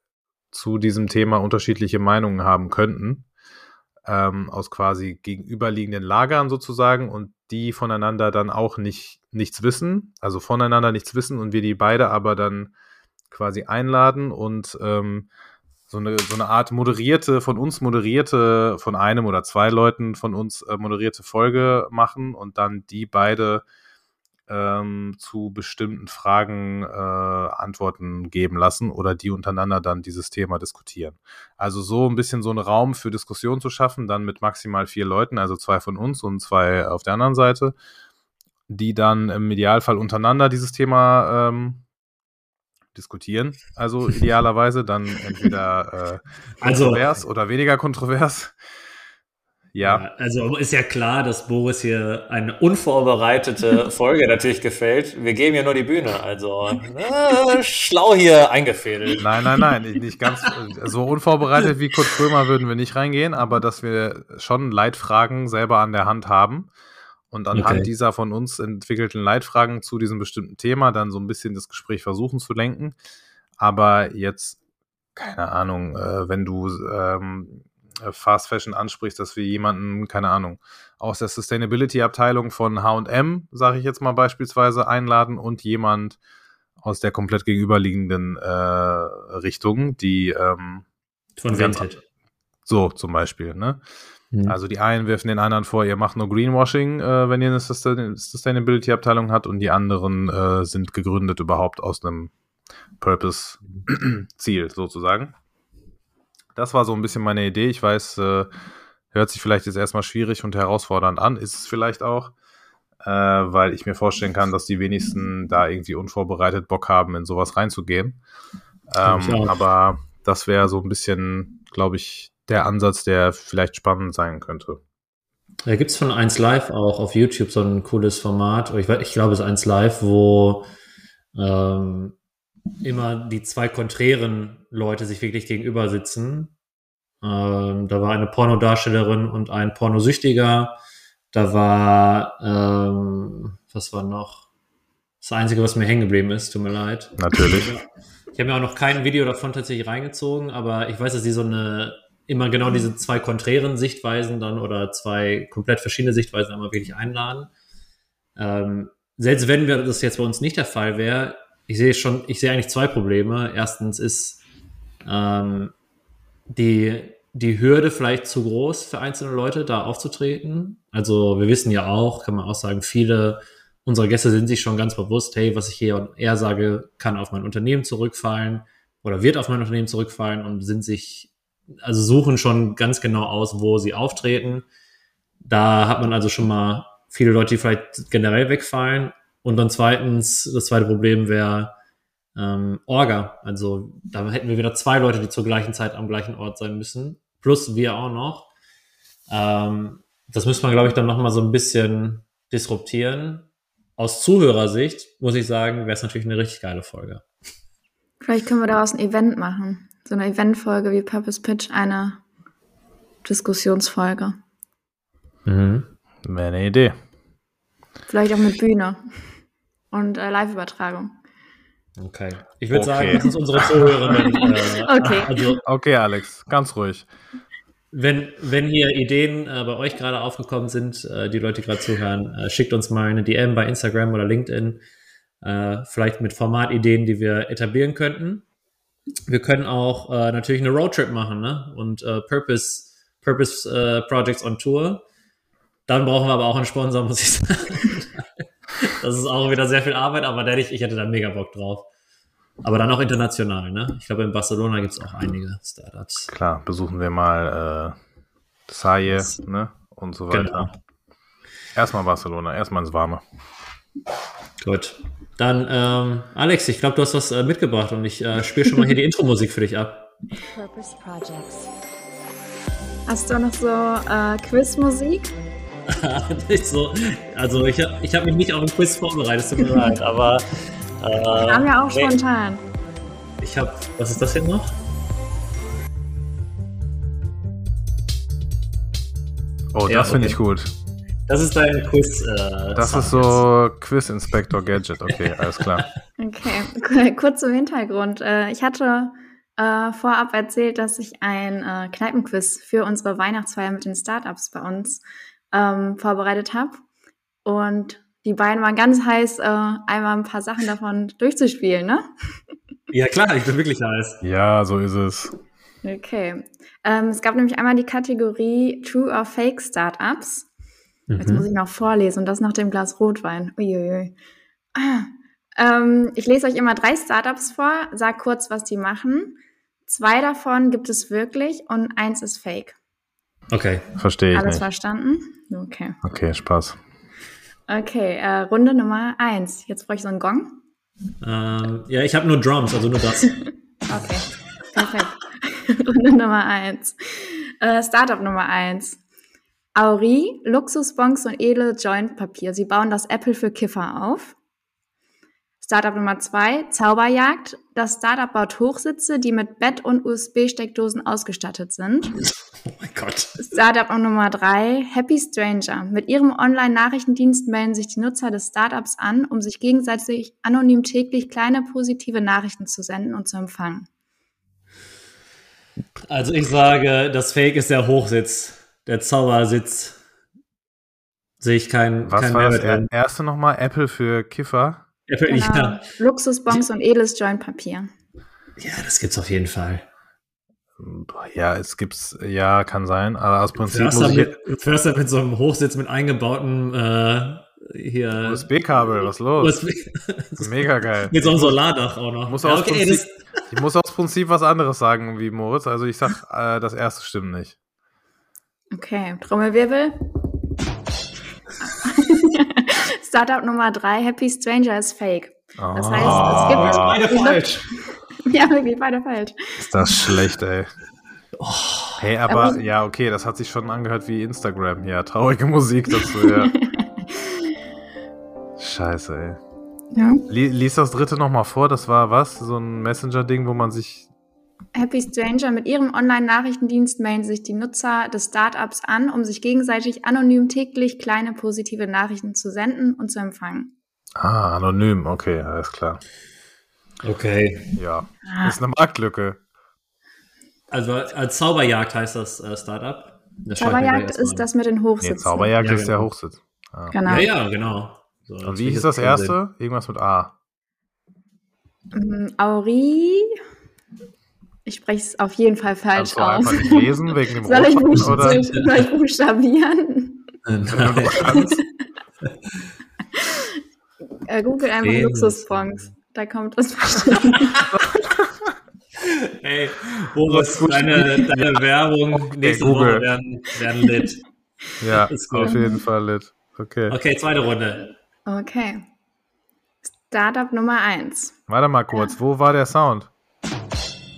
zu diesem Thema unterschiedliche Meinungen haben könnten, ähm, aus quasi gegenüberliegenden Lagern sozusagen und die voneinander dann auch nicht nichts wissen, also voneinander nichts wissen und wir die beide aber dann quasi einladen und ähm, so eine, so eine Art moderierte, von uns moderierte, von einem oder zwei Leuten von uns äh, moderierte Folge machen und dann die beide ähm, zu bestimmten Fragen äh, Antworten geben lassen oder die untereinander dann dieses Thema diskutieren. Also so ein bisschen so einen Raum für Diskussion zu schaffen, dann mit maximal vier Leuten, also zwei von uns und zwei auf der anderen Seite, die dann im Idealfall untereinander dieses Thema ähm, diskutieren. Also idealerweise dann entweder äh, also kontrovers also, oder weniger kontrovers. Ja. Also ist ja klar, dass Boris hier eine unvorbereitete Folge natürlich gefällt. Wir geben ja nur die Bühne, also äh, schlau hier eingefädelt. Nein, nein, nein, nicht ganz so unvorbereitet wie Kurt Krömer würden wir nicht reingehen, aber dass wir schon Leitfragen selber an der Hand haben und anhand okay. dieser von uns entwickelten Leitfragen zu diesem bestimmten Thema dann so ein bisschen das Gespräch versuchen zu lenken. Aber jetzt, keine Ahnung, äh, wenn du ähm, Fast Fashion ansprichst, dass wir jemanden, keine Ahnung, aus der Sustainability-Abteilung von HM, sage ich jetzt mal beispielsweise, einladen und jemand aus der komplett gegenüberliegenden äh, Richtung, die ähm, von Vinted. So zum Beispiel, ne? Mhm. Also die einen werfen den anderen vor, ihr macht nur Greenwashing, äh, wenn ihr eine Sustainability-Abteilung habt und die anderen äh, sind gegründet überhaupt aus einem Purpose-Ziel sozusagen. Das war so ein bisschen meine Idee. Ich weiß, äh, hört sich vielleicht jetzt erstmal schwierig und herausfordernd an, ist es vielleicht auch, äh, weil ich mir vorstellen kann, dass die wenigsten da irgendwie unvorbereitet Bock haben, in sowas reinzugehen. Ähm, aber das wäre so ein bisschen, glaube ich, der Ansatz, der vielleicht spannend sein könnte. Da gibt es von 1 Live auch auf YouTube so ein cooles Format. Ich, ich glaube, es ist 1 Live, wo ähm, immer die zwei konträren Leute sich wirklich gegenüber sitzen. Ähm, da war eine Pornodarstellerin und ein Pornosüchtiger. Da war, ähm, was war noch? Das Einzige, was mir hängen geblieben ist, tut mir leid. Natürlich. Ich habe mir auch noch kein Video davon tatsächlich reingezogen, aber ich weiß, dass sie so eine immer genau diese zwei konträren Sichtweisen dann oder zwei komplett verschiedene Sichtweisen einmal wirklich einladen. Ähm, selbst wenn wir das jetzt bei uns nicht der Fall wäre, ich sehe schon, ich sehe eigentlich zwei Probleme. Erstens ist ähm, die, die Hürde vielleicht zu groß für einzelne Leute, da aufzutreten. Also wir wissen ja auch, kann man auch sagen, viele unserer Gäste sind sich schon ganz bewusst, hey, was ich hier und er sage, kann auf mein Unternehmen zurückfallen oder wird auf mein Unternehmen zurückfallen und sind sich also suchen schon ganz genau aus, wo sie auftreten. Da hat man also schon mal viele Leute, die vielleicht generell wegfallen. Und dann zweitens, das zweite Problem wäre ähm, Orga. Also da hätten wir wieder zwei Leute, die zur gleichen Zeit am gleichen Ort sein müssen. Plus wir auch noch. Ähm, das müsste man, glaube ich, dann nochmal so ein bisschen disruptieren. Aus Zuhörersicht, muss ich sagen, wäre es natürlich eine richtig geile Folge. Vielleicht können wir daraus ein Event machen so eine Eventfolge wie Purpose Pitch eine Diskussionsfolge. Mhm. Wäre eine Idee. Vielleicht auch mit Bühne und äh, Live-Übertragung. Okay. Ich würde okay. sagen, das ist unsere Zuhörerinnen. Äh, okay. Also, okay, Alex, ganz ruhig. Wenn, wenn hier Ideen äh, bei euch gerade aufgekommen sind, äh, die Leute gerade zuhören, äh, schickt uns mal eine DM bei Instagram oder LinkedIn. Äh, vielleicht mit Formatideen, die wir etablieren könnten wir können auch äh, natürlich eine Roadtrip machen ne? und äh, Purpose, Purpose äh, Projects on Tour. Dann brauchen wir aber auch einen Sponsor, muss ich sagen. das ist auch wieder sehr viel Arbeit, aber der, ich, ich hätte da mega Bock drauf. Aber dann auch international, ne? Ich glaube, in Barcelona gibt es auch einige Startups. Klar, besuchen wir mal äh, Saye, ne? Und so weiter. Genau. Erstmal Barcelona, erstmal ins Warme. Gut. Dann, ähm, Alex, ich glaube, du hast was äh, mitgebracht und ich äh, spiele schon mal hier die Intro-Musik für dich ab. Purpose Projects. Hast du noch so äh, Quizmusik? nicht so, also ich habe ich hab mich nicht auf ein Quiz vorbereitet, tut mir leid, aber. Äh, Wir haben ja auch nee. spontan. Ich habe, was ist das hier noch? Oh, ja, das finde okay. ich gut. Das ist dein Quiz. Äh, das ist so Quiz Inspector Gadget. Okay, alles klar. okay, kurz zum Hintergrund. Äh, ich hatte äh, vorab erzählt, dass ich ein äh, Kneipenquiz für unsere Weihnachtsfeier mit den Startups bei uns ähm, vorbereitet habe. Und die beiden waren ganz heiß, äh, einmal ein paar Sachen davon durchzuspielen, ne? Ja, klar, ich bin wirklich heiß. Ja, so ist es. Okay. Ähm, es gab nämlich einmal die Kategorie True or Fake Startups. Mhm. Jetzt muss ich noch vorlesen und das nach dem Glas Rotwein. Uiuiui. Ah. Ähm, ich lese euch immer drei Startups vor, sag kurz, was die machen. Zwei davon gibt es wirklich und eins ist fake. Okay. Verstehe ich. Alles nicht. verstanden? Okay. Okay, Spaß. Okay, äh, Runde Nummer eins. Jetzt brauche ich so einen Gong. Ähm, ja, ich habe nur Drums, also nur das. okay, perfekt. Runde Nummer eins. Äh, Startup Nummer eins. Auri, Luxusbons und edle Jointpapier. Sie bauen das Apple für Kiffer auf. Startup Nummer zwei, Zauberjagd. Das Startup baut Hochsitze, die mit Bett und USB-Steckdosen ausgestattet sind. Oh mein Gott. Startup Nummer drei, Happy Stranger. Mit ihrem Online-Nachrichtendienst melden sich die Nutzer des Startups an, um sich gegenseitig anonym täglich kleine positive Nachrichten zu senden und zu empfangen. Also ich sage, das Fake ist der Hochsitz, der Zaubersitz. Sehe ich keinen Was kein war das erste nochmal? Apple für Kiffer? Apple, genau. ja. Luxusbons und edles Jointpapier. Ja, das gibt's auf jeden Fall. Ja, es gibt's, ja, kann sein, aber aus Prinzip Förster muss ich... Mit, Förster mit so einem Hochsitz mit eingebautem äh, hier... USB-Kabel, was los? USB Mega geil. mit so einem Solardach auch noch. Muss ja, okay, Prinzip, das... ich muss aus Prinzip was anderes sagen wie Moritz, also ich sag, äh, das erste stimmt nicht. Okay, Trommelwirbel. Startup Nummer drei, Happy Stranger ist fake. Das heißt, es gibt... Oh, beide falsch. Ja, wirklich, beide falsch. Ist das schlecht, ey. Oh, hey, aber, aber ja, okay, das hat sich schon angehört wie Instagram. Ja, traurige Musik dazu, ja. Scheiße, ey. Ja. Lies das dritte nochmal vor, das war was? So ein Messenger-Ding, wo man sich. Happy Stranger, mit ihrem Online-Nachrichtendienst melden sich die Nutzer des Startups an, um sich gegenseitig anonym täglich kleine positive Nachrichten zu senden und zu empfangen. Ah, anonym, okay, alles klar. Okay. Ja, ah. ist eine Marktlücke. Also als Zauberjagd heißt das äh, Startup. Das Zauberjagd ist das mit den Hochsitzen. Nee, Zauberjagd ja, ist der genau. Hochsitz. Ah. Genau. Ja, ja, genau. So, Und wie hieß das erste? Sehen. Irgendwas mit A. Um, Auri. Ich spreche es auf jeden Fall falsch du aus. lesen wegen dem soll, ich buch oder? soll ich buchstabieren? äh, Google einfach Luxusfonds. Da kommt es bestimmt. Hey, Boris, deine, deine Werbung nächste Woche werden, werden lit. Ja, auf jeden Fall lit. Okay. Okay, zweite Runde. Okay. Startup Nummer 1. Warte mal kurz, wo war der Sound?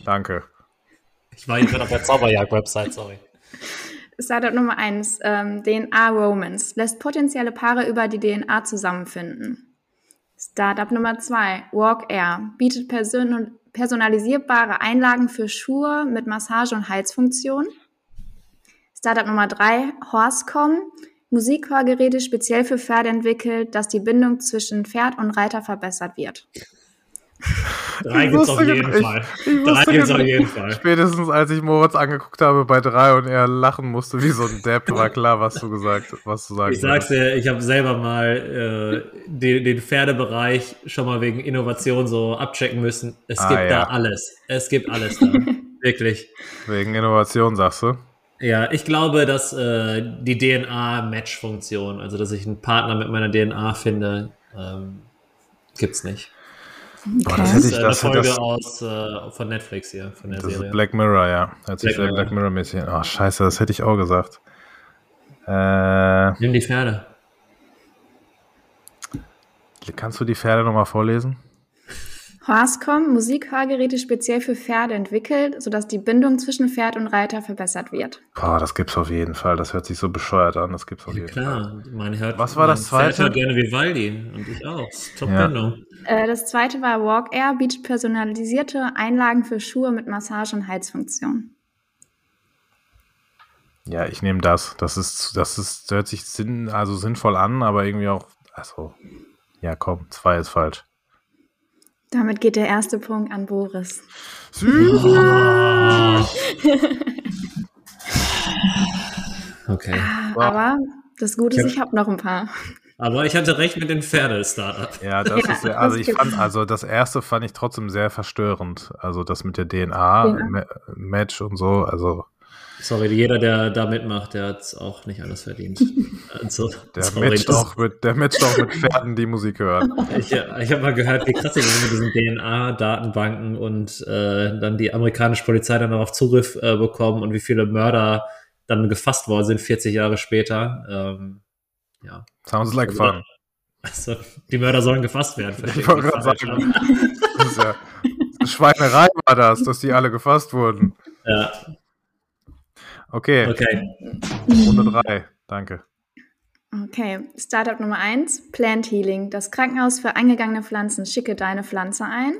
Danke. Ich war hier auf der Zauberjagd-Website, sorry. Startup Nummer 1, ähm, DNA Romance, lässt potenzielle Paare über die DNA zusammenfinden. Startup Nummer zwei, Walk Air, bietet person personalisierbare Einlagen für Schuhe mit Massage- und Heizfunktion. Startup Nummer drei, Horsecom, Musikhörgeräte speziell für Pferde entwickelt, dass die Bindung zwischen Pferd und Reiter verbessert wird. Drei gibt es auf jeden ich, Fall. Ich drei gibt es auf jeden Fall. Spätestens als ich Moritz angeguckt habe bei drei und er lachen musste wie so ein Depp, war klar, was du gesagt was du sagst. Ich sag's dir, ich habe selber mal äh, den, den, Pferdebereich schon mal wegen Innovation so abchecken müssen. Es ah, gibt ja. da alles. Es gibt alles da. Wirklich. Wegen Innovation, sagst du? Ja, ich glaube, dass äh, die DNA-Match-Funktion, also dass ich einen Partner mit meiner DNA finde, ähm, gibt's nicht. Okay. Das, hätte ich, das ist eine Folge das, aus, äh, von Netflix hier, von der das Serie. Ist Black Mirror, ja. Hört sich Black, Black Mirror-mäßig an. Oh, scheiße, das hätte ich auch gesagt. Äh, Nimm die Pferde. Kannst du die Pferde nochmal vorlesen? Horsecom, Musikhörgeräte speziell für Pferde entwickelt, sodass die Bindung zwischen Pferd und Reiter verbessert wird. Boah, das gibt's auf jeden Fall. Das hört sich so bescheuert an. Das gibt's auf jeden Klar, Fall. man hört, Was war das zweite? Pferd hört gerne Vivaldi und ich auch. Ja. Top-Bindung. Äh, das zweite war Walk Air, bietet personalisierte Einlagen für Schuhe mit Massage- und Heizfunktion. Ja, ich nehme das. Das ist, das ist, hört sich sinn, also sinnvoll an, aber irgendwie auch, also, ja, komm, zwei ist falsch. Damit geht der erste Punkt an Boris. Okay. Wow. Aber das Gute ist, Ja. ich habe noch ein paar. Aber ich hatte recht mit den Pferde-Startup. Ja, das Ja, ist ja, also das ich fand, also das erste fand ich trotzdem sehr verstörend. Also das mit der DNA-Match und so, also Sorry, jeder, der da mitmacht, der hat es auch nicht alles verdient. Also, der sorry, matcht auch mit, der matcht auch mit Pferden, die Musik hören. Ich, ich habe mal gehört, wie krass es ist mit diesen DNA-Datenbanken und äh, dann die amerikanische Polizei dann darauf Zugriff äh, bekommen und wie viele Mörder dann gefasst worden sind 40 Jahre später. Ähm, ja, Sounds like fun. also die Mörder sollen gefasst werden. Ich wollte gerade sagen, das ist ja, Schweinerei war das, dass die alle gefasst wurden. Ja, Okay, okay. Runde drei. Danke. Okay, Startup Nummer 1, Plant Healing. Das Krankenhaus für eingegangene Pflanzen. Schicke deine Pflanze ein.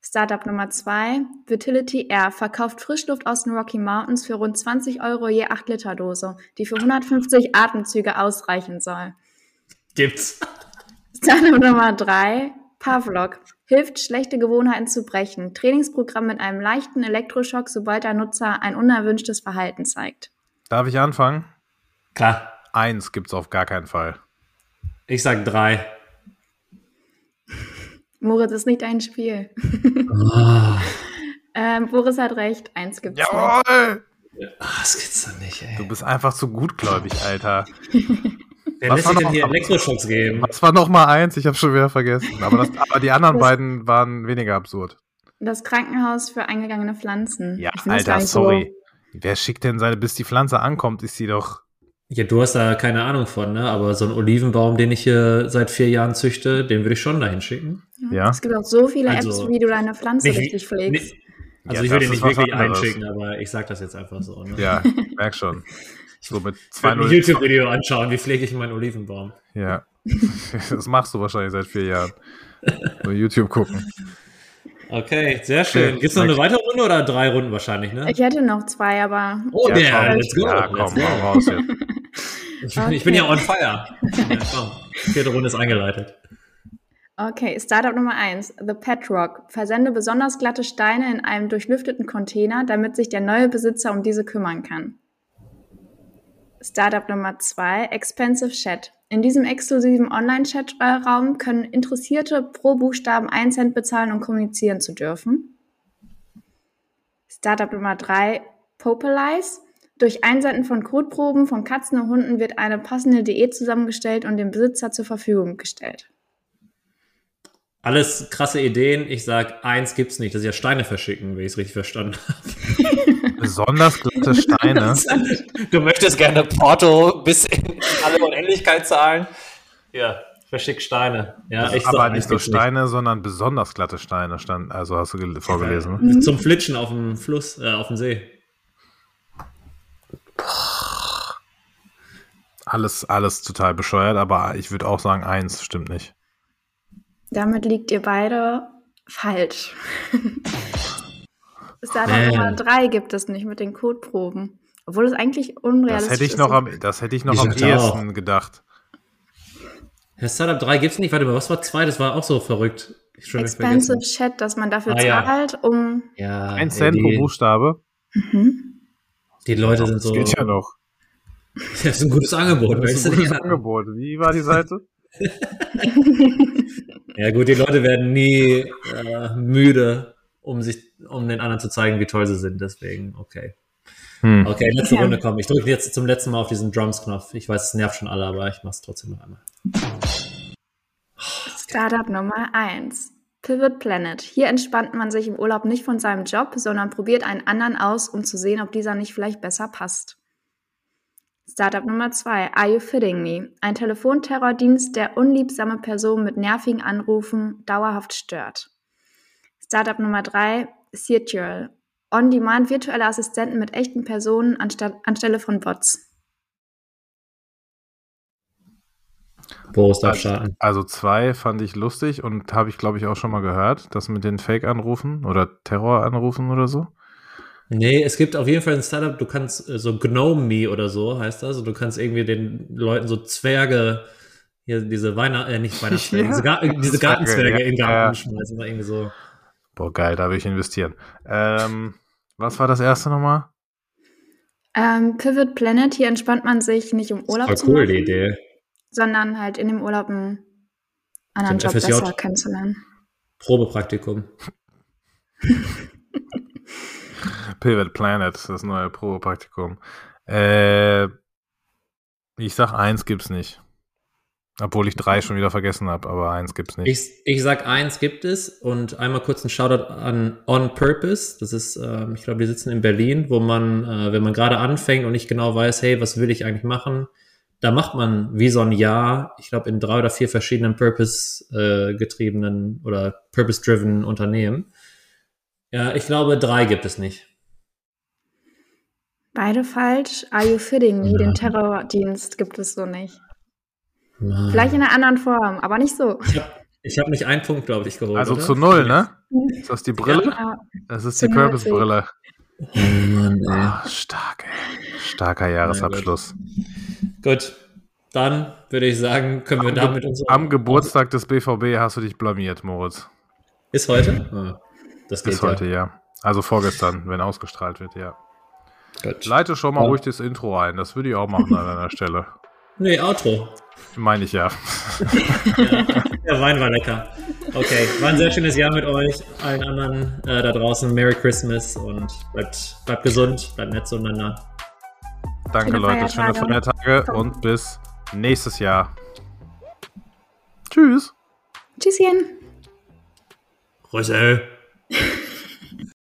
Startup Nummer 2, Vitality Air. Verkauft Frischluft aus den Rocky Mountains für rund 20 Euro je 8 Liter Dose, die für 150 Atemzüge ausreichen soll. Gibt's. Startup Nummer 3, Pavlok. Hilft, schlechte Gewohnheiten zu brechen. Trainingsprogramm mit einem leichten Elektroschock, sobald der Nutzer ein unerwünschtes Verhalten zeigt. Darf ich anfangen? Klar. Eins gibt's auf gar keinen Fall. Ich sag drei. Moritz ist nicht dein Spiel. Ah, Ähm, Boris hat recht, eins gibt's nicht. Jawohl! das geht's doch nicht, ey. Du bist einfach zu gutgläubig, Alter. Wer Was sich denn hier Elektroschocks geben? Was war noch mal eins? Ich habe schon wieder vergessen. Aber, das, aber die anderen beiden waren weniger absurd. Das Krankenhaus für eingegangene Pflanzen. Ja, das Alter, nicht so- sorry. Wer schickt denn seine, bis die Pflanze ankommt, ist sie doch. Ja, du hast da keine Ahnung von, ne? Aber so einen Olivenbaum, den ich hier seit vier Jahren züchte, den würde ich schon dahin schicken. Ja. Es gibt auch so viele Also, Apps, wie du deine Pflanze Nicht- richtig pflegst. nicht- Also Ja, ich würde das ihn ist nicht wirklich anderes. einschicken, aber ich sag das jetzt einfach so. Ne? Ja, merk schon. So mit Ich würde ein 2-0. YouTube-Video anschauen, wie pflege ich meinen Olivenbaum. Ja. Das machst du wahrscheinlich seit vier Jahren. Nur YouTube gucken. Okay, sehr schön. Okay, Gibt's noch eine weitere Runde oder drei Runden wahrscheinlich, ne? Ich hätte noch zwei, aber Oh, Ja, der, komm. let's go. Ja, let's komm, go. hau raus jetzt. Ich, bin- ich bin ja on fire. Ja, komm. Vierte Runde ist eingeleitet. okay. Startup Nummer eins: The Pet Rock. Versende besonders glatte Steine in einem durchlüfteten Container, damit sich der neue Besitzer um diese kümmern kann. Startup Nummer zwei: Expensive Chat. In diesem exklusiven Online-Chat-Raum können Interessierte pro Buchstaben 1 Cent bezahlen, um kommunizieren zu dürfen. Startup Nummer drei: Popelize. Durch Einsenden von Kotproben von Katzen und Hunden wird eine passende Diät zusammengestellt und dem Besitzer zur Verfügung gestellt. Alles krasse Ideen. Ich sag, eins gibt's nicht. Das ist ja Steine verschicken, wenn ich es richtig verstanden habe. Besonders glatte Steine. Du möchtest gerne Porto bis in alle Unendlichkeit zahlen? Ja, verschick Steine. Ja, ich sag, aber nicht nur gibt's Steine, sondern besonders glatte Steine stand. Also hast du gel- vorgelesen. ne? Nicht. Zum Flitschen auf dem Fluss, äh, auf dem See. Alles, alles total bescheuert, aber ich würde auch sagen, eins stimmt nicht. Damit liegt ihr beide falsch. Nummer drei gibt es nicht mit den Kotproben. Obwohl es eigentlich unrealistisch Das hätte ich ist. noch am, das hätte ich noch Ich am ehesten gedacht. Herr Startup 3 gibt's nicht. Warte mal, was war zwei? Das war auch so verrückt. Expensive vergessen. Chat, dass man dafür Ah, ja. zahlt, um. Ja, Ein Cent pro die, Buchstabe. Mhm. die Leute sind Das so. geht ja noch. Das ist ein gutes Angebot. Das ist ein gutes? Angebot. Wie war die Seite? Ja gut, die Leute werden nie äh, müde, um sich, um den anderen zu zeigen, wie toll sie sind. Deswegen, okay. Hm. Okay, letzte Ja. Runde komm. Ich drücke jetzt zum letzten Mal auf diesen Drums-Knopf. Ich weiß, es nervt schon alle, aber ich mach's trotzdem noch einmal. Startup Nummer eins. Pivot Planet. Hier entspannt man sich im Urlaub nicht von seinem Job, sondern probiert einen anderen aus, um zu sehen, ob dieser nicht vielleicht besser passt. Startup Nummer zwei. Are you fitting me? Ein Telefonterrordienst, der unliebsame Personen mit nervigen Anrufen dauerhaft stört. Startup Nummer drei, Virtual. On-Demand virtuelle Assistenten mit echten Personen anstatt, anstelle von Bots. Boris darf starten. Also zwei fand ich lustig und habe ich, glaube ich, auch schon mal gehört, das mit den Fake-Anrufen oder Terror-Anrufen oder so. Nee, es gibt auf jeden Fall ein Startup, du kannst äh, so Gnome Me oder so heißt das. Also du kannst irgendwie den Leuten so Zwerge, hier diese Weihnacht, äh, nicht Weihnachtszwerge, Ja, diese, Gar diese Gartenzwerge ja, in den Garten ja. schmeißen oder irgendwie so. Boah, geil, da will ich investieren. Ähm, was war das erste nochmal? Ähm, Pivot Planet, hier entspannt man sich nicht um Urlaub Voll zu cool, machen, die Idee. sondern halt in dem Urlaub einen anderen Job FSJ. besser kennenzulernen. Probepraktikum. Pivot Planet, das neue Probepraktikum. Äh, ich sag, eins gibt's nicht. Obwohl ich drei schon wieder vergessen habe, aber eins gibt's nicht. Ich, ich sag eins gibt es und einmal kurz ein Shoutout an On Purpose. Das ist, ähm, ich glaube, die sitzen in Berlin, wo man, äh, wenn man gerade anfängt und nicht genau weiß, hey, was will ich eigentlich machen, da macht man wie so ein Jahr, ich glaube, in drei oder vier verschiedenen Purpose-getriebenen oder Purpose-driven Unternehmen. Ja, ich glaube, drei gibt es nicht. Beide falsch. Are You Fitting Me, Ja. den Terrordienst, gibt es so nicht. Mann. Vielleicht in einer anderen Form, aber nicht so. Ich habe hab nicht einen Punkt, glaube ich, geholt. also oder? zu null, ne? Ist das die Brille? Ja, Das ist Zu die Purpose-Brille. Oh Mann, ey. Ah, stark, ey. Starker Jahresabschluss. Gut, dann würde ich sagen, können wir Am, damit Ge unsere. am Geburtstag des BVB hast du dich blamiert, Moritz. Ist heute? Ah, das geht Bis heute, ja. Also vorgestern, wenn ausgestrahlt wird, ja. ja. Gut. Leite schon mal Ja. ruhig das Intro ein. Das würde ich auch machen an einer Stelle. Nee, Outro. Meine ich ja. Der Wein war lecker. Okay, war ein sehr schönes Jahr mit euch. Allen anderen äh, da draußen Merry Christmas und bleibt, bleibt gesund, bleibt nett zueinander. Danke, Schöne Leute. Schöne Feiertage. Feiertage und bis nächstes Jahr. Tschüss. Tschüsschen. Rösel.